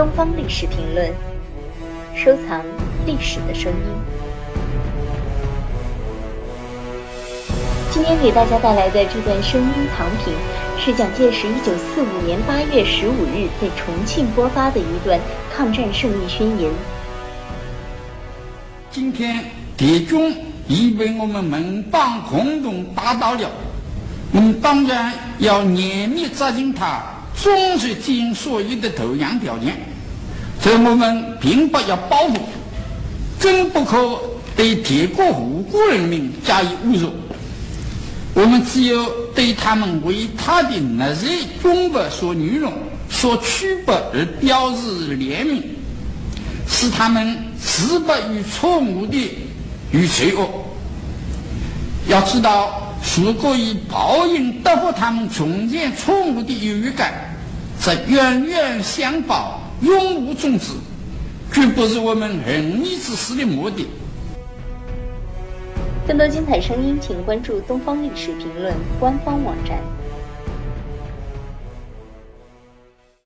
东方历史评论，收藏历史的声音。今天给大家带来的这段声音藏品，是蒋介石一九四五年八月十五日在重庆播发的一段抗战胜利宣言。今天敌军已被我们盟邦共同打倒了，我们当然要严密执行他忠实听所有的投降条件。所以我们并不要报复，更不可对敌国无辜人民加以侮辱。我们只有对他们为他的那些军阀所利用、所屈服而表示怜悯，使他们自不与错误的与罪恶。要知道，如果以报应得获他们从前错误的优越感，则冤冤相报，永无终止，绝不是我们仁义之师的目的。更多精彩声音，请关注东方历史评论官方网站。